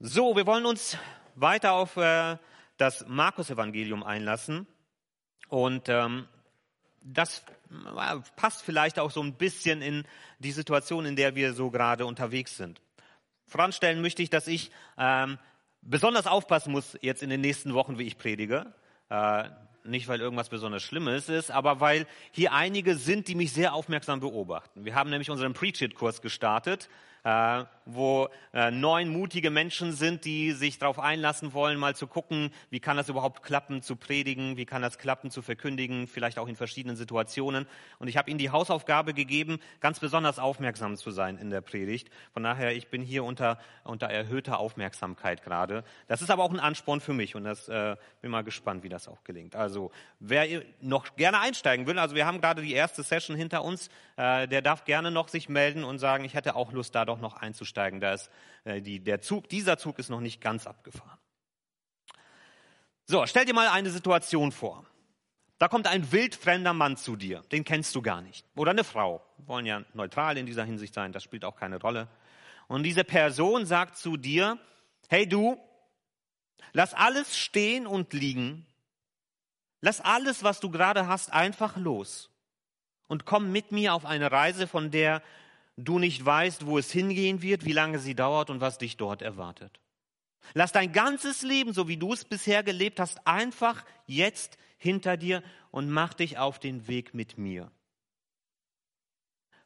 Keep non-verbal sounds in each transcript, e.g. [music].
So, wir wollen uns weiter auf äh, das Markus-Evangelium einlassen. Und ähm, das äh, passt vielleicht auch so ein bisschen in die Situation, in der wir so gerade unterwegs sind. Voranstellen möchte ich, dass ich ähm, besonders aufpassen muss jetzt in den nächsten Wochen, wie ich predige. Äh, nicht, weil irgendwas besonders Schlimmes ist, aber weil hier einige sind, die mich sehr aufmerksam beobachten. Wir haben nämlich unseren Preach-It-Kurs gestartet äh, wo äh, neun mutige Menschen sind, die sich darauf einlassen wollen, mal zu gucken, wie kann das überhaupt klappen, zu predigen, wie kann das klappen, zu verkündigen, vielleicht auch in verschiedenen Situationen. Und ich habe ihnen die Hausaufgabe gegeben, ganz besonders aufmerksam zu sein in der Predigt. Von daher, ich bin hier unter, unter erhöhter Aufmerksamkeit gerade. Das ist aber auch ein Ansporn für mich und das äh, bin mal gespannt, wie das auch gelingt. Also, wer noch gerne einsteigen will, also wir haben gerade die erste Session hinter uns, äh, der darf gerne noch sich melden und sagen, ich hätte auch Lust, da doch noch einzusteigen. Da ist, äh, die, der Zug, dieser Zug ist noch nicht ganz abgefahren. So, stell dir mal eine Situation vor. Da kommt ein wildfremder Mann zu dir, den kennst du gar nicht. Oder eine Frau. Wir wollen ja neutral in dieser Hinsicht sein, das spielt auch keine Rolle. Und diese Person sagt zu dir, hey du, lass alles stehen und liegen. Lass alles, was du gerade hast, einfach los. Und komm mit mir auf eine Reise, von der du nicht weißt, wo es hingehen wird, wie lange sie dauert und was dich dort erwartet. Lass dein ganzes Leben, so wie du es bisher gelebt hast, einfach jetzt hinter dir und mach dich auf den Weg mit mir.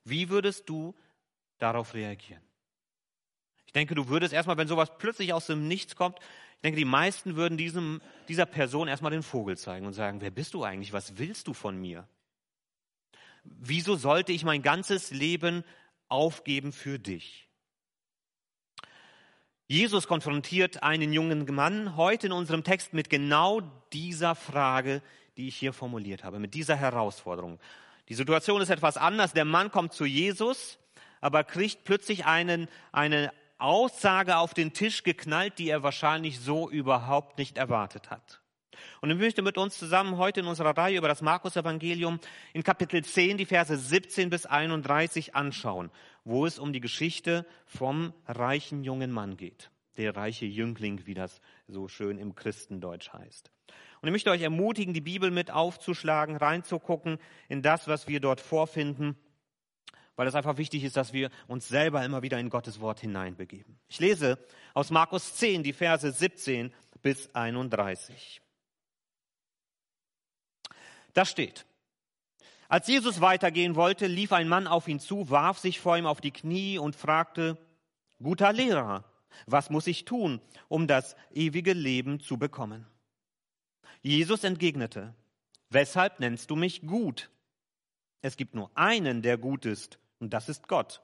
Wie würdest du darauf reagieren? Ich denke, du würdest erstmal, wenn sowas plötzlich aus dem Nichts kommt, ich denke, die meisten würden diesem, dieser Person erstmal den Vogel zeigen und sagen, wer bist du eigentlich? Was willst du von mir? Wieso sollte ich mein ganzes Leben aufgeben für dich. Jesus konfrontiert einen jungen Mann heute in unserem Text mit genau dieser Frage, die ich hier formuliert habe, mit dieser Herausforderung. Die Situation ist etwas anders. Der Mann kommt zu Jesus, aber kriegt plötzlich einen, eine Aussage auf den Tisch geknallt, die er wahrscheinlich so überhaupt nicht erwartet hat. Und ich möchte mit uns zusammen heute in unserer Reihe über das Markus-Evangelium in Kapitel 10 die Verse 17 bis 31 anschauen, wo es um die Geschichte vom reichen jungen Mann geht. Der reiche Jüngling, wie das so schön im Christendeutsch heißt. Und ich möchte euch ermutigen, die Bibel mit aufzuschlagen, reinzugucken in das, was wir dort vorfinden, weil es einfach wichtig ist, dass wir uns selber immer wieder in Gottes Wort hineinbegeben. Ich lese aus Markus 10 die Verse 17 bis 31. Da steht, als Jesus weitergehen wollte, lief ein Mann auf ihn zu, warf sich vor ihm auf die Knie und fragte, guter Lehrer, was muss ich tun, um das ewige Leben zu bekommen? Jesus entgegnete, weshalb nennst du mich gut? Es gibt nur einen, der gut ist, und das ist Gott.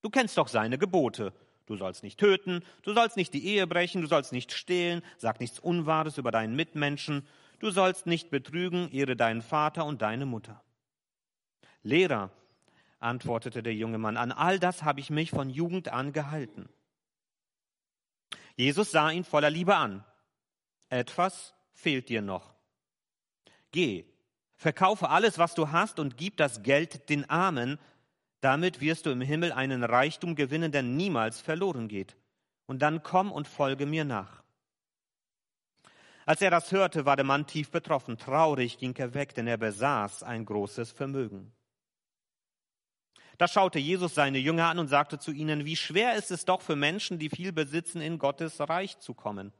Du kennst doch seine Gebote. Du sollst nicht töten, du sollst nicht die Ehe brechen, du sollst nicht stehlen, sag nichts Unwahres über deinen Mitmenschen, du sollst nicht betrügen, ehre deinen Vater und deine Mutter. Lehrer, antwortete der junge Mann, an all das habe ich mich von Jugend an gehalten. Jesus sah ihn voller Liebe an. Etwas fehlt dir noch. Geh, verkaufe alles, was du hast und gib das Geld den Armen, damit wirst du im Himmel einen Reichtum gewinnen, der niemals verloren geht. Und dann komm und folge mir nach. Als er das hörte, war der Mann tief betroffen. Traurig ging er weg, denn er besaß ein großes Vermögen. Da schaute Jesus seine Jünger an und sagte zu ihnen, wie schwer ist es doch für Menschen, die viel besitzen, in Gottes Reich zu kommen.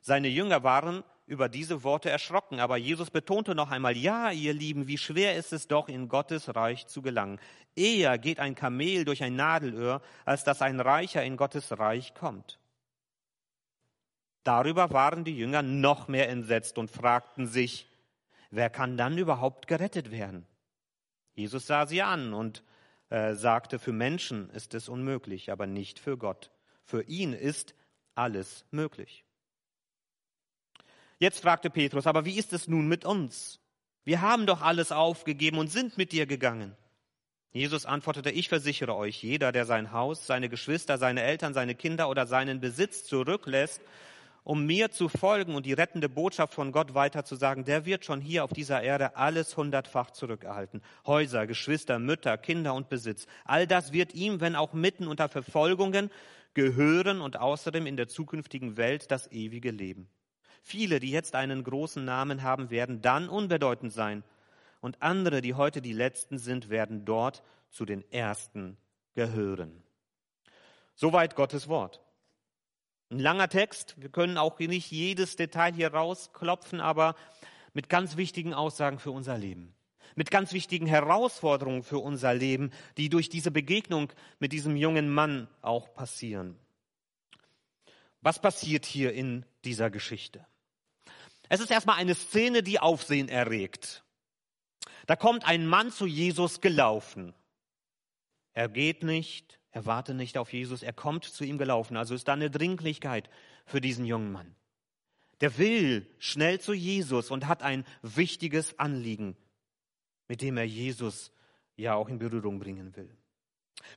Seine Jünger waren über diese Worte erschrocken, aber Jesus betonte noch einmal, ja, ihr Lieben, wie schwer ist es doch, in Gottes Reich zu gelangen. Eher geht ein Kamel durch ein Nadelöhr, als dass ein Reicher in Gottes Reich kommt. Darüber waren die Jünger noch mehr entsetzt und fragten sich, wer kann dann überhaupt gerettet werden? Jesus sah sie an und äh, sagte, für Menschen ist es unmöglich, aber nicht für Gott. Für ihn ist alles möglich. Jetzt fragte Petrus, aber wie ist es nun mit uns? Wir haben doch alles aufgegeben und sind mit dir gegangen. Jesus antwortete, ich versichere euch, jeder, der sein Haus, seine Geschwister, seine Eltern, seine Kinder oder seinen Besitz zurücklässt um mir zu folgen und die rettende Botschaft von Gott weiterzusagen, der wird schon hier auf dieser Erde alles hundertfach zurückerhalten. Häuser, Geschwister, Mütter, Kinder und Besitz. All das wird ihm, wenn auch mitten unter Verfolgungen, gehören und außerdem in der zukünftigen Welt das ewige Leben. Viele, die jetzt einen großen Namen haben, werden dann unbedeutend sein. Und andere, die heute die Letzten sind, werden dort zu den Ersten gehören. Soweit Gottes Wort. Ein langer Text. Wir können auch nicht jedes Detail hier rausklopfen, aber mit ganz wichtigen Aussagen für unser Leben. Mit ganz wichtigen Herausforderungen für unser Leben, die durch diese Begegnung mit diesem jungen Mann auch passieren. Was passiert hier in dieser Geschichte? Es ist erstmal eine Szene, die Aufsehen erregt. Da kommt ein Mann zu Jesus gelaufen. Er geht nicht, er wartet nicht auf Jesus, er kommt zu ihm gelaufen. Also ist da eine Dringlichkeit für diesen jungen Mann. Der will schnell zu Jesus und hat ein wichtiges Anliegen, mit dem er Jesus ja auch in Berührung bringen will.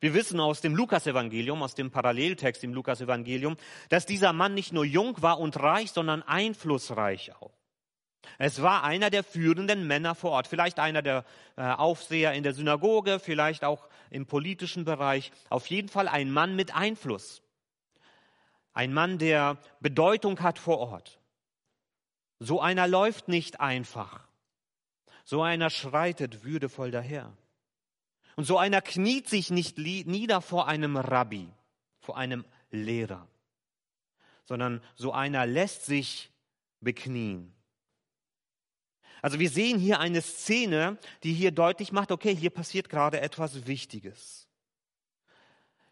Wir wissen aus dem Lukasevangelium, aus dem Paralleltext im Lukasevangelium, dass dieser Mann nicht nur jung war und reich, sondern einflussreich auch. Es war einer der führenden Männer vor Ort, vielleicht einer der äh, Aufseher in der Synagoge, vielleicht auch im politischen Bereich, auf jeden Fall ein Mann mit Einfluss. Ein Mann, der Bedeutung hat vor Ort. So einer läuft nicht einfach. So einer schreitet würdevoll daher. Und so einer kniet sich nicht nieder vor einem Rabbi, vor einem Lehrer, sondern so einer lässt sich beknien. Also wir sehen hier eine Szene, die hier deutlich macht, okay, hier passiert gerade etwas Wichtiges.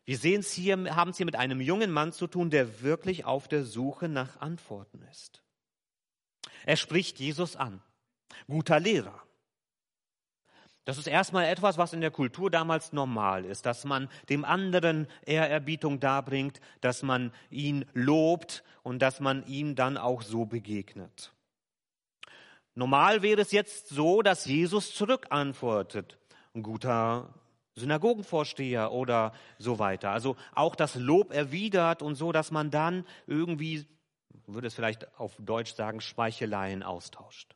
Wir sehen es hier, haben es hier mit einem jungen Mann zu tun, der wirklich auf der Suche nach Antworten ist. Er spricht Jesus an. Guter Lehrer. Das ist erstmal etwas, was in der Kultur damals normal ist, dass man dem anderen Ehrerbietung darbringt, dass man ihn lobt und dass man ihm dann auch so begegnet. Normal wäre es jetzt so, dass Jesus zurückantwortet. Ein guter Synagogenvorsteher oder so weiter. Also auch das Lob erwidert und so, dass man dann irgendwie, würde es vielleicht auf Deutsch sagen, Schmeicheleien austauscht.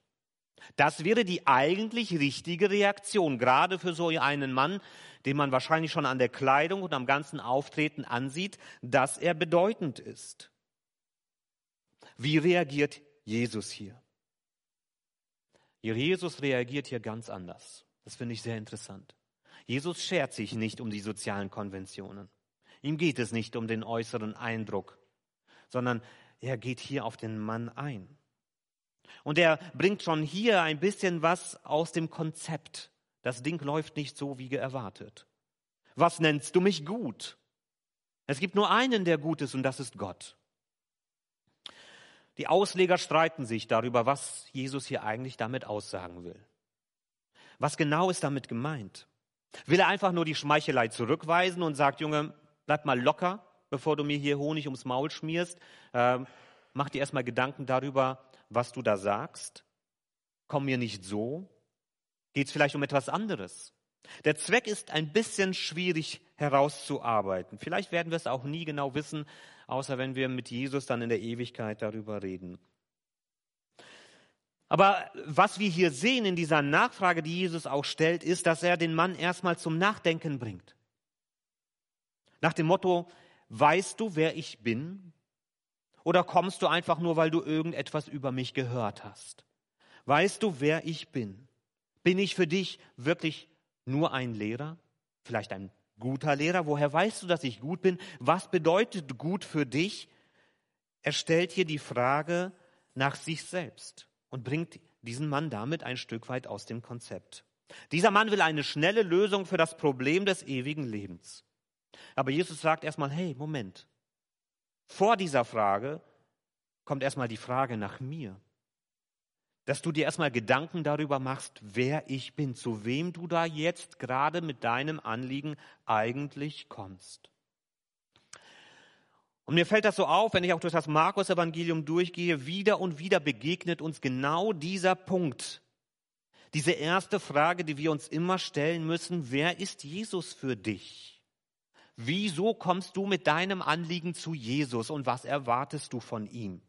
Das wäre die eigentlich richtige Reaktion, gerade für so einen Mann, den man wahrscheinlich schon an der Kleidung und am ganzen Auftreten ansieht, dass er bedeutend ist. Wie reagiert Jesus hier? Jesus reagiert hier ganz anders. Das finde ich sehr interessant. Jesus schert sich nicht um die sozialen Konventionen. Ihm geht es nicht um den äußeren Eindruck, sondern er geht hier auf den Mann ein. Und er bringt schon hier ein bisschen was aus dem Konzept. Das Ding läuft nicht so, wie erwartet. Was nennst du mich gut? Es gibt nur einen, der gut ist, und das ist Gott. Die Ausleger streiten sich darüber, was Jesus hier eigentlich damit aussagen will. Was genau ist damit gemeint? Will er einfach nur die Schmeichelei zurückweisen und sagt, Junge, bleib mal locker, bevor du mir hier Honig ums Maul schmierst? Ähm, mach dir erstmal Gedanken darüber, was du da sagst? Komm mir nicht so? Geht es vielleicht um etwas anderes? Der Zweck ist ein bisschen schwierig herauszuarbeiten. Vielleicht werden wir es auch nie genau wissen, außer wenn wir mit Jesus dann in der Ewigkeit darüber reden. Aber was wir hier sehen in dieser Nachfrage, die Jesus auch stellt, ist, dass er den Mann erstmal zum Nachdenken bringt. Nach dem Motto, weißt du, wer ich bin? Oder kommst du einfach nur, weil du irgendetwas über mich gehört hast? Weißt du, wer ich bin? Bin ich für dich wirklich nur ein Lehrer? Vielleicht ein guter Lehrer? Woher weißt du, dass ich gut bin? Was bedeutet gut für dich? Er stellt hier die Frage nach sich selbst und bringt diesen Mann damit ein Stück weit aus dem Konzept. Dieser Mann will eine schnelle Lösung für das Problem des ewigen Lebens. Aber Jesus sagt erstmal, hey, Moment, vor dieser Frage kommt erstmal die Frage nach mir. Dass du dir erstmal Gedanken darüber machst, wer ich bin, zu wem du da jetzt gerade mit deinem Anliegen eigentlich kommst. Und mir fällt das so auf, wenn ich auch durch das Markus-Evangelium durchgehe, wieder und wieder begegnet uns genau dieser Punkt. Diese erste Frage, die wir uns immer stellen müssen, wer ist Jesus für dich? Wieso kommst du mit deinem Anliegen zu Jesus und was erwartest du von ihm?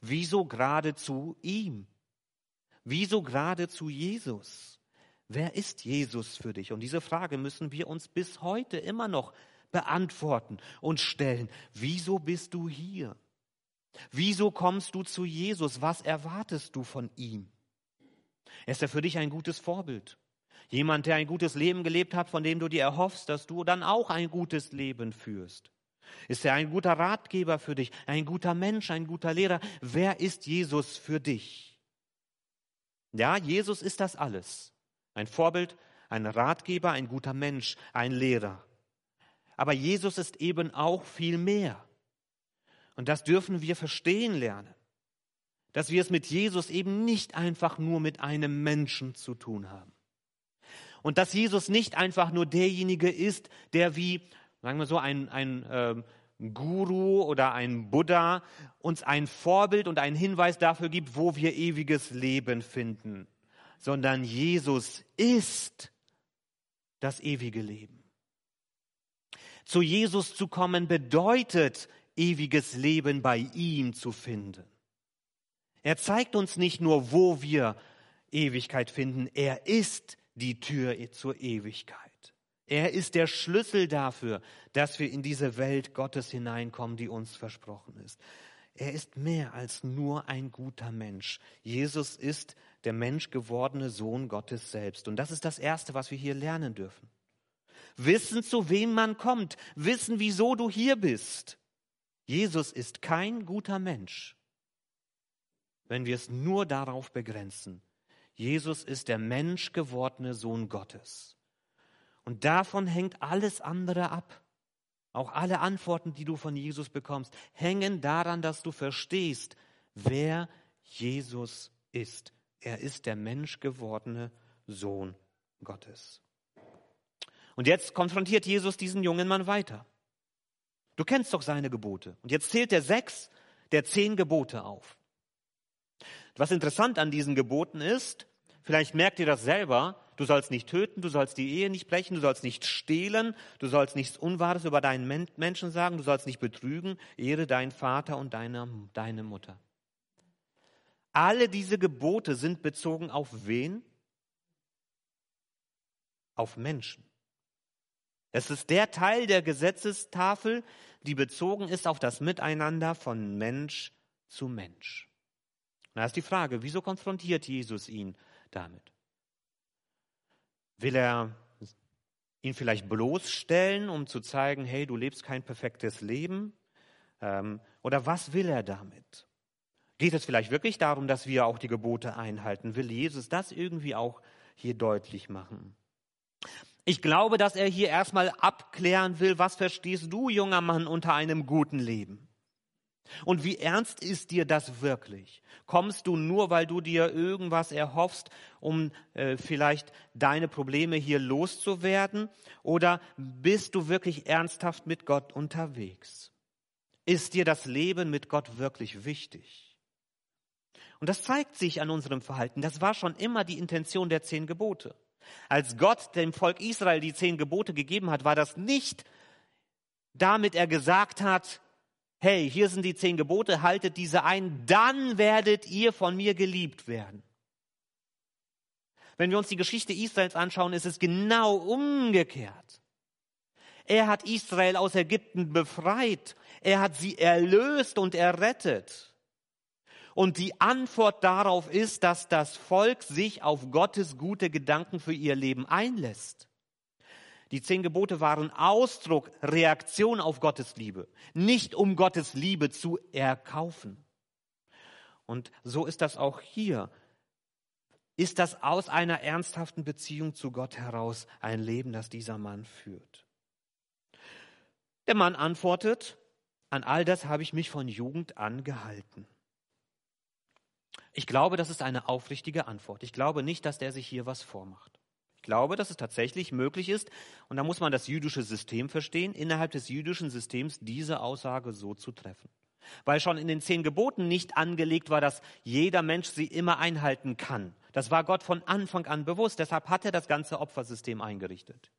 Wieso gerade zu ihm? Wieso gerade zu Jesus? Wer ist Jesus für dich? Und diese Frage müssen wir uns bis heute immer noch beantworten und stellen. Wieso bist du hier? Wieso kommst du zu Jesus? Was erwartest du von ihm? Ist er für dich ein gutes Vorbild? Jemand, der ein gutes Leben gelebt hat, von dem du dir erhoffst, dass du dann auch ein gutes Leben führst. Ist er ein guter Ratgeber für dich, ein guter Mensch, ein guter Lehrer? Wer ist Jesus für dich? Ja, Jesus ist das alles. Ein Vorbild, ein Ratgeber, ein guter Mensch, ein Lehrer. Aber Jesus ist eben auch viel mehr. Und das dürfen wir verstehen lernen. Dass wir es mit Jesus eben nicht einfach nur mit einem Menschen zu tun haben. Und dass Jesus nicht einfach nur derjenige ist, der wie, sagen wir so, ein, ein äh, Guru oder ein Buddha uns ein Vorbild und einen Hinweis dafür gibt, wo wir ewiges Leben finden, sondern Jesus ist das ewige Leben. Zu Jesus zu kommen bedeutet, ewiges Leben bei ihm zu finden. Er zeigt uns nicht nur, wo wir Ewigkeit finden, er ist die Tür zur Ewigkeit. Er ist der Schlüssel dafür, dass wir in diese Welt Gottes hineinkommen, die uns versprochen ist. Er ist mehr als nur ein guter Mensch. Jesus ist der menschgewordene Sohn Gottes selbst. Und das ist das Erste, was wir hier lernen dürfen. Wissen, zu wem man kommt. Wissen, wieso du hier bist. Jesus ist kein guter Mensch, wenn wir es nur darauf begrenzen. Jesus ist der menschgewordene Sohn Gottes. Und davon hängt alles andere ab. Auch alle Antworten, die du von Jesus bekommst, hängen daran, dass du verstehst, wer Jesus ist. Er ist der menschgewordene Sohn Gottes. Und jetzt konfrontiert Jesus diesen jungen Mann weiter. Du kennst doch seine Gebote. Und jetzt zählt er sechs der zehn Gebote auf. Was interessant an diesen Geboten ist, vielleicht merkt ihr das selber, du sollst nicht töten, du sollst die Ehe nicht brechen, du sollst nicht stehlen, du sollst nichts Unwahres über deinen Menschen sagen, du sollst nicht betrügen, ehre deinen Vater und deine, deine Mutter. Alle diese Gebote sind bezogen auf wen? Auf Menschen. Es ist der Teil der Gesetzestafel, die bezogen ist auf das Miteinander von Mensch zu Mensch. Da ist die Frage, wieso konfrontiert Jesus ihn damit? Will er ihn vielleicht bloßstellen, um zu zeigen, hey, du lebst kein perfektes Leben? Ähm, oder was will er damit? Geht es vielleicht wirklich darum, dass wir auch die Gebote einhalten? Will Jesus das irgendwie auch hier deutlich machen? Ich glaube, dass er hier erstmal abklären will, was verstehst du, junger Mann, unter einem guten Leben? Und wie ernst ist dir das wirklich? Kommst du nur, weil du dir irgendwas erhoffst, um äh, vielleicht deine Probleme hier loszuwerden? Oder bist du wirklich ernsthaft mit Gott unterwegs? Ist dir das Leben mit Gott wirklich wichtig? Und das zeigt sich an unserem Verhalten. Das war schon immer die Intention der zehn Gebote. Als Gott dem Volk Israel die zehn Gebote gegeben hat, war das nicht damit er gesagt hat, hey, hier sind die zehn Gebote, haltet diese ein, dann werdet ihr von mir geliebt werden. Wenn wir uns die Geschichte Israels anschauen, ist es genau umgekehrt. Er hat Israel aus Ägypten befreit. Er hat sie erlöst und errettet. Und die Antwort darauf ist, dass das Volk sich auf Gottes gute Gedanken für ihr Leben einlässt. Die zehn Gebote waren Ausdruck, Reaktion auf Gottes Liebe, nicht um Gottes Liebe zu erkaufen. Und so ist das auch hier. Ist das aus einer ernsthaften Beziehung zu Gott heraus ein Leben, das dieser Mann führt? Der Mann antwortet, an all das habe ich mich von Jugend an gehalten. Ich glaube, das ist eine aufrichtige Antwort. Ich glaube nicht, dass der sich hier was vormacht. Ich glaube, dass es tatsächlich möglich ist, und da muss man das jüdische System verstehen, innerhalb des jüdischen Systems diese Aussage so zu treffen. Weil schon in den zehn Geboten nicht angelegt war, dass jeder Mensch sie immer einhalten kann. Das war Gott von Anfang an bewusst. Deshalb hat er das ganze Opfersystem eingerichtet.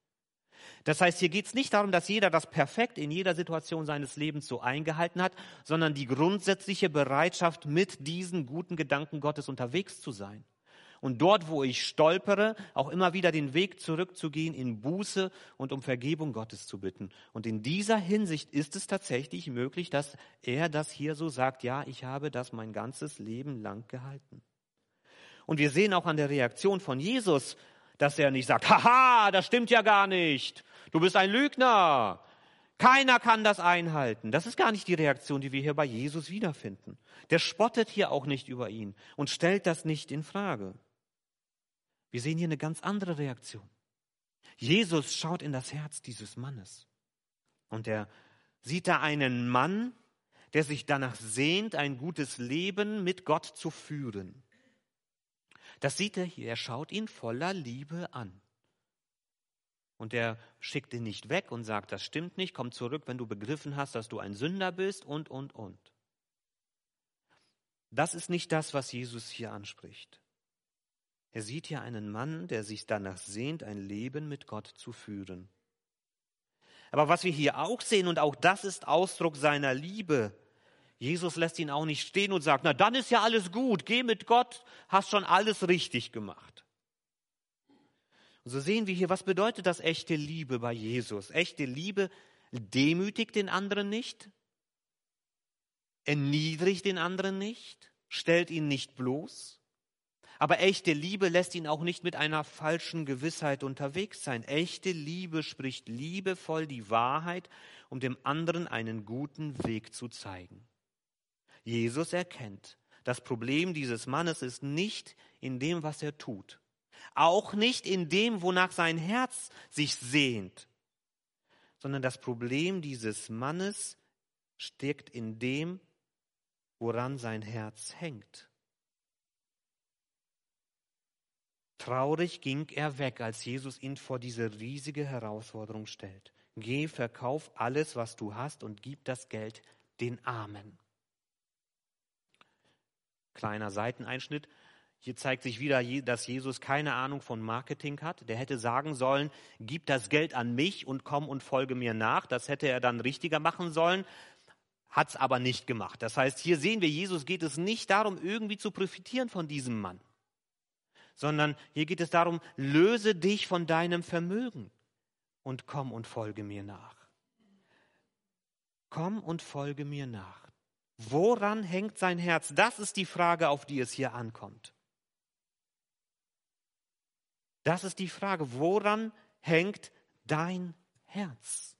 Das heißt, hier geht es nicht darum, dass jeder das perfekt in jeder Situation seines Lebens so eingehalten hat, sondern die grundsätzliche Bereitschaft, mit diesen guten Gedanken Gottes unterwegs zu sein. Und dort, wo ich stolpere, auch immer wieder den Weg zurückzugehen in Buße und um Vergebung Gottes zu bitten. Und in dieser Hinsicht ist es tatsächlich möglich, dass er das hier so sagt, ja, ich habe das mein ganzes Leben lang gehalten. Und wir sehen auch an der Reaktion von Jesus, dass er nicht sagt, haha, das stimmt ja gar nicht, du bist ein Lügner, keiner kann das einhalten. Das ist gar nicht die Reaktion, die wir hier bei Jesus wiederfinden. Der spottet hier auch nicht über ihn und stellt das nicht in Frage. Wir sehen hier eine ganz andere Reaktion. Jesus schaut in das Herz dieses Mannes und er sieht da einen Mann, der sich danach sehnt, ein gutes Leben mit Gott zu führen. Das sieht er hier, er schaut ihn voller Liebe an. Und er schickt ihn nicht weg und sagt, das stimmt nicht, komm zurück, wenn du begriffen hast, dass du ein Sünder bist und, und, und. Das ist nicht das, was Jesus hier anspricht. Er sieht hier einen Mann, der sich danach sehnt, ein Leben mit Gott zu führen. Aber was wir hier auch sehen, und auch das ist Ausdruck seiner Liebe, Jesus lässt ihn auch nicht stehen und sagt, na dann ist ja alles gut, geh mit Gott, hast schon alles richtig gemacht. Und so sehen wir hier, was bedeutet das echte Liebe bei Jesus? Echte Liebe demütigt den anderen nicht, erniedrigt den anderen nicht, stellt ihn nicht bloß, aber echte Liebe lässt ihn auch nicht mit einer falschen Gewissheit unterwegs sein. Echte Liebe spricht liebevoll die Wahrheit, um dem anderen einen guten Weg zu zeigen. Jesus erkennt, das Problem dieses Mannes ist nicht in dem, was er tut, auch nicht in dem, wonach sein Herz sich sehnt, sondern das Problem dieses Mannes steckt in dem, woran sein Herz hängt. Traurig ging er weg, als Jesus ihn vor diese riesige Herausforderung stellt. Geh, verkauf alles, was du hast und gib das Geld den Armen. Kleiner Seiteneinschnitt. Hier zeigt sich wieder, dass Jesus keine Ahnung von Marketing hat. Der hätte sagen sollen, gib das Geld an mich und komm und folge mir nach. Das hätte er dann richtiger machen sollen, hat es aber nicht gemacht. Das heißt, hier sehen wir, Jesus geht es nicht darum, irgendwie zu profitieren von diesem Mann sondern hier geht es darum, löse dich von deinem Vermögen und komm und folge mir nach. Komm und folge mir nach. Woran hängt sein Herz? Das ist die Frage, auf die es hier ankommt. Das ist die Frage, woran hängt dein Herz?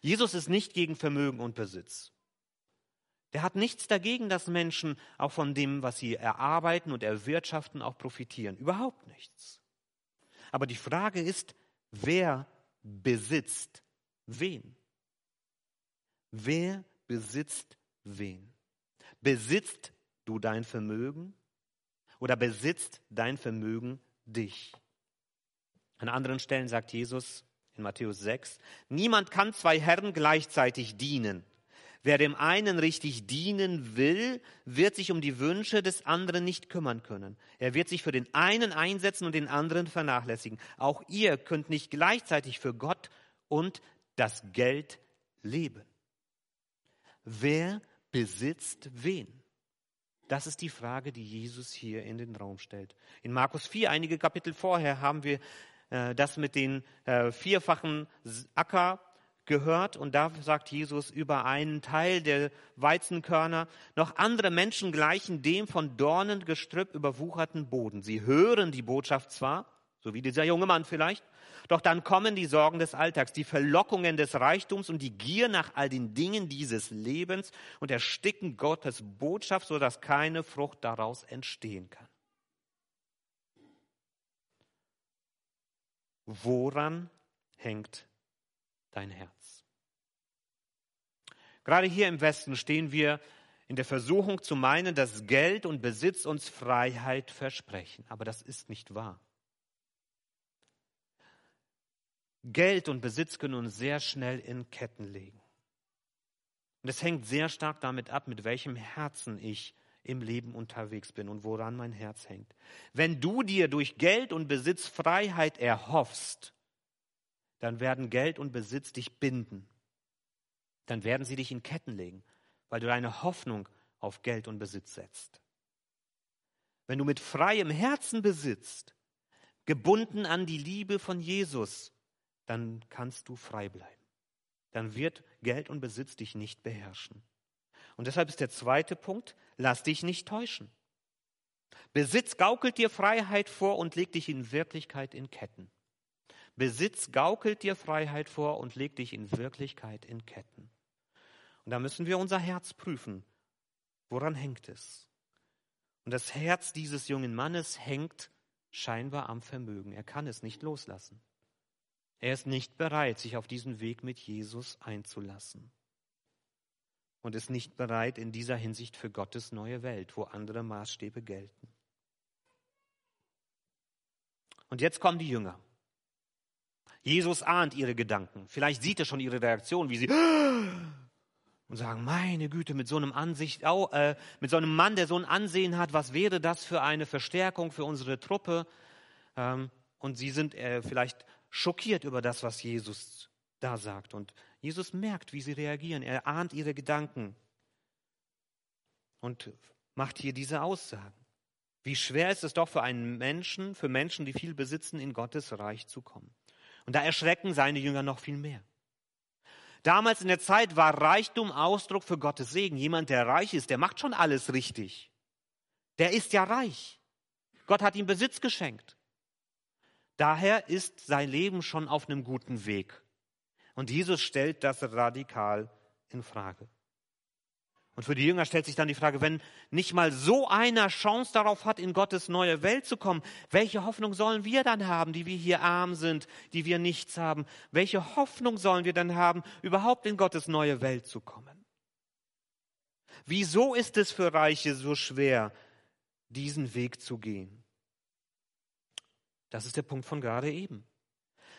Jesus ist nicht gegen Vermögen und Besitz. Der hat nichts dagegen, dass Menschen auch von dem, was sie erarbeiten und erwirtschaften, auch profitieren. Überhaupt nichts. Aber die Frage ist, wer besitzt wen? Wer besitzt wen? Besitzt du dein Vermögen oder besitzt dein Vermögen dich? An anderen Stellen sagt Jesus in Matthäus 6, niemand kann zwei Herren gleichzeitig dienen. Wer dem einen richtig dienen will, wird sich um die Wünsche des anderen nicht kümmern können. Er wird sich für den einen einsetzen und den anderen vernachlässigen. Auch ihr könnt nicht gleichzeitig für Gott und das Geld leben. Wer besitzt wen? Das ist die Frage, die Jesus hier in den Raum stellt. In Markus 4, einige Kapitel vorher, haben wir äh, das mit den äh, vierfachen Acker gehört und da sagt Jesus über einen Teil der Weizenkörner, noch andere Menschen gleichen dem von Dornengestrüpp überwucherten Boden. Sie hören die Botschaft zwar, so wie dieser junge Mann vielleicht, doch dann kommen die Sorgen des Alltags, die Verlockungen des Reichtums und die Gier nach all den Dingen dieses Lebens und ersticken Gottes Botschaft, sodass keine Frucht daraus entstehen kann. Woran hängt dein Herz. Gerade hier im Westen stehen wir in der Versuchung zu meinen, dass Geld und Besitz uns Freiheit versprechen. Aber das ist nicht wahr. Geld und Besitz können uns sehr schnell in Ketten legen. Und es hängt sehr stark damit ab, mit welchem Herzen ich im Leben unterwegs bin und woran mein Herz hängt. Wenn du dir durch Geld und Besitz Freiheit erhoffst, dann werden Geld und Besitz dich binden. Dann werden sie dich in Ketten legen, weil du deine Hoffnung auf Geld und Besitz setzt. wenn du mit freiem Herzen besitzt, gebunden an die Liebe von Jesus, dann kannst du frei bleiben. Dann wird Geld und Besitz dich nicht beherrschen. Und deshalb ist der zweite Punkt, lass dich nicht täuschen. Besitz gaukelt dir Freiheit vor und legt dich in Wirklichkeit in Ketten. Besitz gaukelt dir Freiheit vor und legt dich in Wirklichkeit in Ketten. Und da müssen wir unser Herz prüfen. Woran hängt es? Und das Herz dieses jungen Mannes hängt scheinbar am Vermögen. Er kann es nicht loslassen. Er ist nicht bereit, sich auf diesen Weg mit Jesus einzulassen. Und ist nicht bereit in dieser Hinsicht für Gottes neue Welt, wo andere Maßstäbe gelten. Und jetzt kommen die Jünger. Jesus ahnt ihre Gedanken. Vielleicht sieht er schon ihre Reaktion, wie sie [gasps] und sagen, meine Güte, mit so einem Ansicht, oh, äh, mit so einem Mann, der so ein Ansehen hat, was wäre das für eine Verstärkung für unsere Truppe? Ähm, und sie sind äh, vielleicht schockiert über das, was Jesus da sagt. Und Jesus merkt, wie sie reagieren. Er ahnt ihre Gedanken und macht hier diese Aussagen. Wie schwer ist es doch für einen Menschen, für Menschen, die viel besitzen, in Gottes Reich zu kommen. Und da erschrecken seine Jünger noch viel mehr. Damals in der Zeit war Reichtum Ausdruck für Gottes Segen. Jemand, der reich ist, der macht schon alles richtig. Der ist ja reich. Gott hat ihm Besitz geschenkt. Daher ist sein Leben schon auf einem guten Weg. Und Jesus stellt das radikal in Frage. Und für die Jünger stellt sich dann die Frage, wenn nicht mal so einer Chance darauf hat, in Gottes neue Welt zu kommen, welche Hoffnung sollen wir dann haben, die wir hier arm sind, die wir nichts haben? Welche Hoffnung sollen wir dann haben, überhaupt in Gottes neue Welt zu kommen? Wieso ist es für Reiche so schwer, diesen Weg zu gehen? Das ist der Punkt von gerade eben.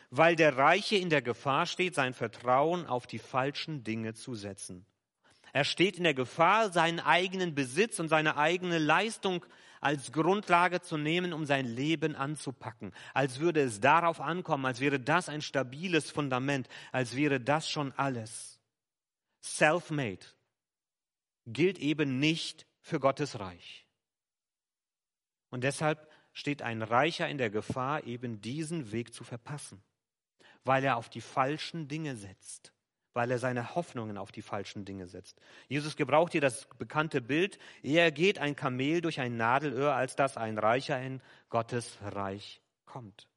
Weil der Reiche in der Gefahr steht, sein Vertrauen auf die falschen Dinge zu setzen. Er steht in der Gefahr, seinen eigenen Besitz und seine eigene Leistung als Grundlage zu nehmen, um sein Leben anzupacken, als würde es darauf ankommen, als wäre das ein stabiles Fundament, als wäre das schon alles. Self-made gilt eben nicht für Gottes Reich. Und deshalb steht ein Reicher in der Gefahr, eben diesen Weg zu verpassen, weil er auf die falschen Dinge setzt weil er seine Hoffnungen auf die falschen Dinge setzt. Jesus gebraucht hier das bekannte Bild, eher geht ein Kamel durch ein Nadelöhr, als dass ein Reicher in Gottes Reich kommt.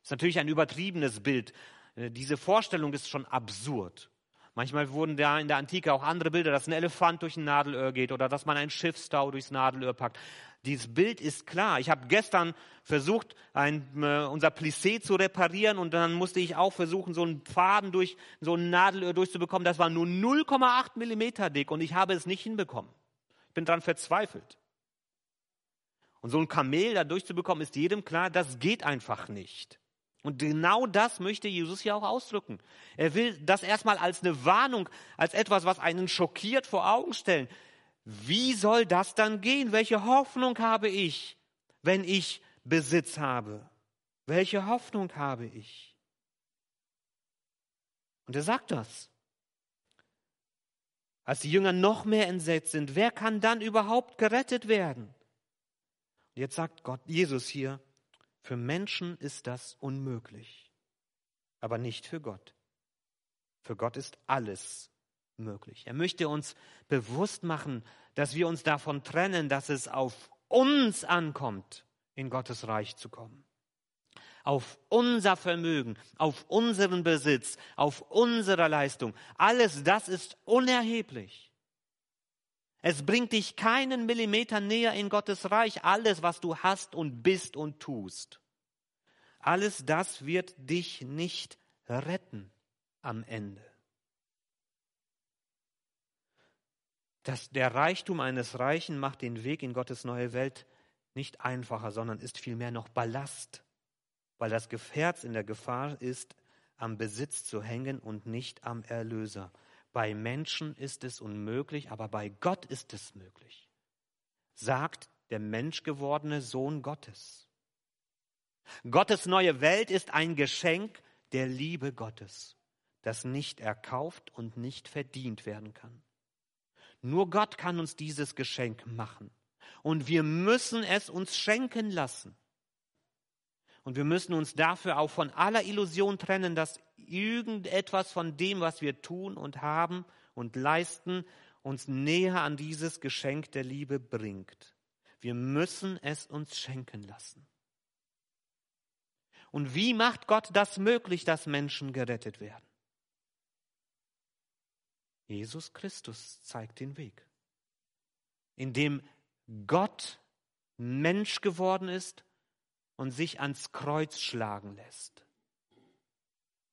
Das ist natürlich ein übertriebenes Bild. Äh, diese Vorstellung ist schon absurd. Manchmal wurden da in der Antike auch andere Bilder, dass ein Elefant durch ein Nadelöhr geht oder dass man ein Schiffstau durchs Nadelöhr packt. Dieses Bild ist klar. Ich habe gestern versucht, ein, äh, unser Plissé zu reparieren und dann musste ich auch versuchen, so einen Faden durch so ein Nadelöhr durchzubekommen. Das war nur 0,8 Millimeter dick und ich habe es nicht hinbekommen. Ich bin daran verzweifelt. Und so ein Kamel da durchzubekommen, ist jedem klar, das geht einfach nicht. Und genau das möchte Jesus hier auch ausdrücken. Er will das erstmal als eine Warnung, als etwas, was einen schockiert vor Augen stellen. Wie soll das dann gehen? Welche Hoffnung habe ich, wenn ich Besitz habe? Welche Hoffnung habe ich? Und er sagt das. Als die Jünger noch mehr entsetzt sind, wer kann dann überhaupt gerettet werden? Und jetzt sagt Gott, Jesus hier, für Menschen ist das unmöglich, aber nicht für Gott. Für Gott ist alles möglich. Er möchte uns bewusst machen, dass wir uns davon trennen, dass es auf uns ankommt, in Gottes Reich zu kommen. Auf unser Vermögen, auf unseren Besitz, auf unsere Leistung. Alles das ist unerheblich. Es bringt dich keinen Millimeter näher in Gottes Reich. Alles, was du hast und bist und tust. Alles das wird dich nicht retten am Ende. Dass der Reichtum eines Reichen macht den Weg in Gottes neue Welt nicht einfacher, sondern ist vielmehr noch Ballast, weil das Herz in der Gefahr ist, am Besitz zu hängen und nicht am Erlöser. Bei Menschen ist es unmöglich, aber bei Gott ist es möglich, sagt der menschgewordene Sohn Gottes. Gottes neue Welt ist ein Geschenk der Liebe Gottes, das nicht erkauft und nicht verdient werden kann. Nur Gott kann uns dieses Geschenk machen. Und wir müssen es uns schenken lassen. Und wir müssen uns dafür auch von aller Illusion trennen, dass irgendetwas von dem, was wir tun und haben und leisten, uns näher an dieses Geschenk der Liebe bringt. Wir müssen es uns schenken lassen. Und wie macht Gott das möglich, dass Menschen gerettet werden? Jesus Christus zeigt den Weg, indem Gott Mensch geworden ist und sich ans Kreuz schlagen lässt,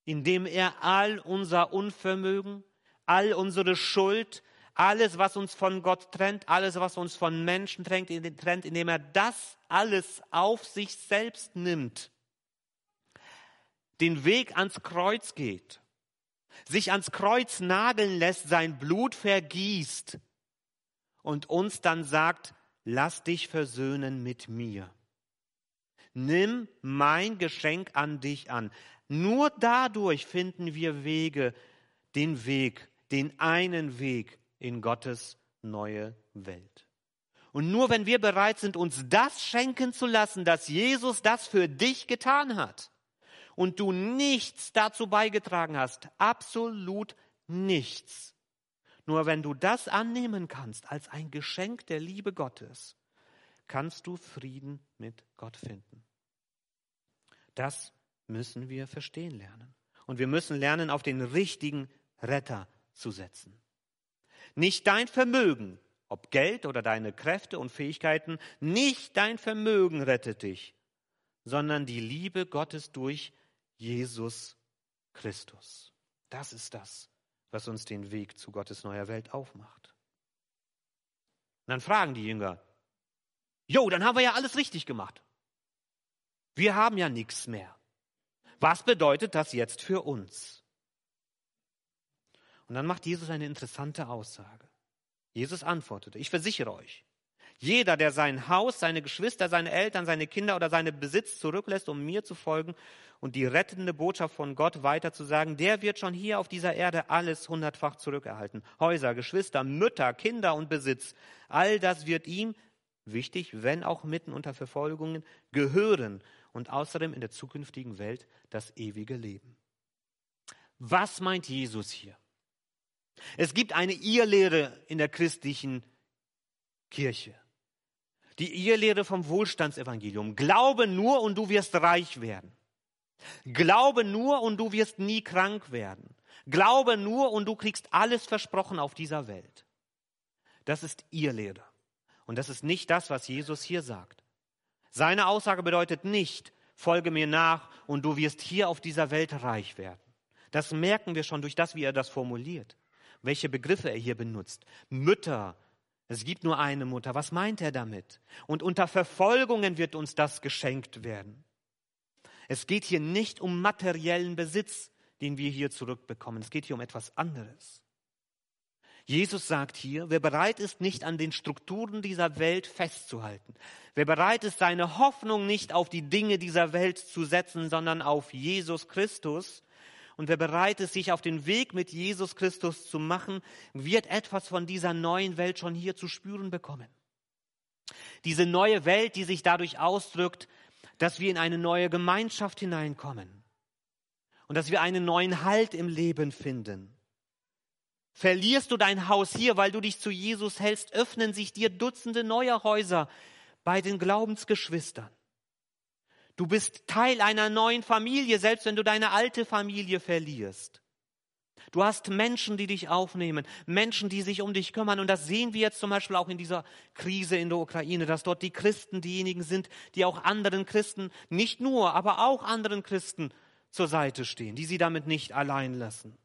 indem er all unser Unvermögen, all unsere Schuld, alles, was uns von Gott trennt, alles, was uns von Menschen trennt, indem er das alles auf sich selbst nimmt, den Weg ans Kreuz geht, sich ans Kreuz nageln lässt, sein Blut vergießt und uns dann sagt, lass dich versöhnen mit mir. Nimm mein Geschenk an dich an. Nur dadurch finden wir Wege, den Weg, den einen Weg in Gottes neue Welt. Und nur wenn wir bereit sind, uns das schenken zu lassen, dass Jesus das für dich getan hat und du nichts dazu beigetragen hast, absolut nichts. Nur wenn du das annehmen kannst als ein Geschenk der Liebe Gottes, kannst du Frieden mit Gott finden. Das müssen wir verstehen lernen. Und wir müssen lernen, auf den richtigen Retter zu setzen. Nicht dein Vermögen, ob Geld oder deine Kräfte und Fähigkeiten, nicht dein Vermögen rettet dich, sondern die Liebe Gottes durch Jesus Christus. Das ist das, was uns den Weg zu Gottes neuer Welt aufmacht. Und dann fragen die Jünger, Jo, dann haben wir ja alles richtig gemacht. Wir haben ja nichts mehr. Was bedeutet das jetzt für uns? Und dann macht Jesus eine interessante Aussage. Jesus antwortete, ich versichere euch, jeder, der sein Haus, seine Geschwister, seine Eltern, seine Kinder oder seine Besitz zurücklässt, um mir zu folgen und die rettende Botschaft von Gott weiterzusagen, der wird schon hier auf dieser Erde alles hundertfach zurückerhalten. Häuser, Geschwister, Mütter, Kinder und Besitz. All das wird ihm, wichtig, wenn auch mitten unter Verfolgungen, gehören und außerdem in der zukünftigen Welt das ewige Leben. Was meint Jesus hier? Es gibt eine Irrlehre in der christlichen Kirche. Die Irrlehre vom Wohlstandsevangelium. Glaube nur und du wirst reich werden. Glaube nur und du wirst nie krank werden. Glaube nur und du kriegst alles versprochen auf dieser Welt. Das ist Irrlehre. Und das ist nicht das, was Jesus hier sagt. Seine Aussage bedeutet nicht, folge mir nach und du wirst hier auf dieser Welt reich werden. Das merken wir schon durch das, wie er das formuliert, welche Begriffe er hier benutzt. Mütter, es gibt nur eine Mutter. Was meint er damit? Und unter Verfolgungen wird uns das geschenkt werden. Es geht hier nicht um materiellen Besitz, den wir hier zurückbekommen. Es geht hier um etwas anderes. Jesus sagt hier, wer bereit ist, nicht an den Strukturen dieser Welt festzuhalten, wer bereit ist, seine Hoffnung nicht auf die Dinge dieser Welt zu setzen, sondern auf Jesus Christus, und wer bereit ist, sich auf den Weg mit Jesus Christus zu machen, wird etwas von dieser neuen Welt schon hier zu spüren bekommen. Diese neue Welt, die sich dadurch ausdrückt, dass wir in eine neue Gemeinschaft hineinkommen und dass wir einen neuen Halt im Leben finden Verlierst du dein Haus hier, weil du dich zu Jesus hältst, öffnen sich dir Dutzende neuer Häuser bei den Glaubensgeschwistern. Du bist Teil einer neuen Familie, selbst wenn du deine alte Familie verlierst. Du hast Menschen, die dich aufnehmen, Menschen, die sich um dich kümmern. Und das sehen wir jetzt zum Beispiel auch in dieser Krise in der Ukraine, dass dort die Christen diejenigen sind, die auch anderen Christen, nicht nur, aber auch anderen Christen zur Seite stehen, die sie damit nicht allein lassen.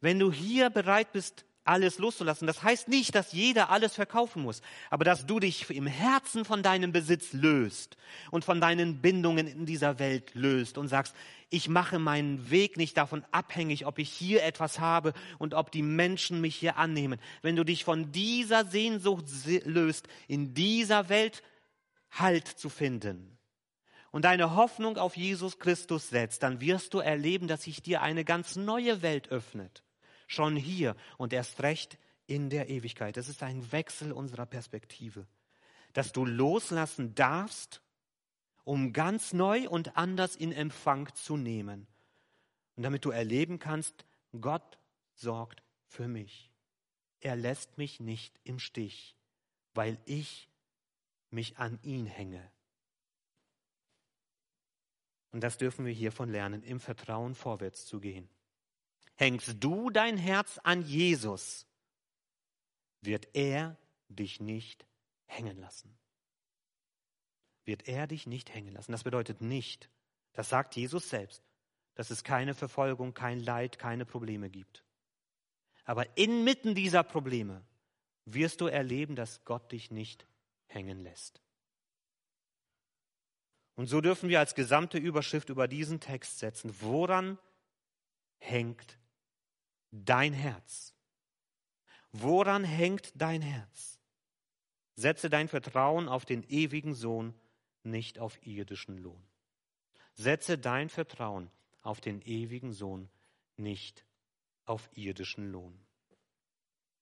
Wenn du hier bereit bist, alles loszulassen, das heißt nicht, dass jeder alles verkaufen muss, aber dass du dich im Herzen von deinem Besitz löst und von deinen Bindungen in dieser Welt löst und sagst, ich mache meinen Weg nicht davon abhängig, ob ich hier etwas habe und ob die Menschen mich hier annehmen. Wenn du dich von dieser Sehnsucht löst, in dieser Welt Halt zu finden und deine Hoffnung auf Jesus Christus setzt, dann wirst du erleben, dass sich dir eine ganz neue Welt öffnet schon hier und erst recht in der Ewigkeit. Das ist ein Wechsel unserer Perspektive. Dass du loslassen darfst, um ganz neu und anders in Empfang zu nehmen. Und damit du erleben kannst, Gott sorgt für mich. Er lässt mich nicht im Stich, weil ich mich an ihn hänge. Und das dürfen wir hiervon lernen, im Vertrauen vorwärts zu gehen. Hängst du dein Herz an Jesus, wird er dich nicht hängen lassen. Wird er dich nicht hängen lassen. Das bedeutet nicht, das sagt Jesus selbst, dass es keine Verfolgung, kein Leid, keine Probleme gibt. Aber inmitten dieser Probleme wirst du erleben, dass Gott dich nicht hängen lässt. Und so dürfen wir als gesamte Überschrift über diesen Text setzen, woran hängt dein Herz? Woran hängt dein Herz? Setze dein Vertrauen auf den ewigen Sohn, nicht auf irdischen Lohn. Setze dein Vertrauen auf den ewigen Sohn, nicht auf irdischen Lohn.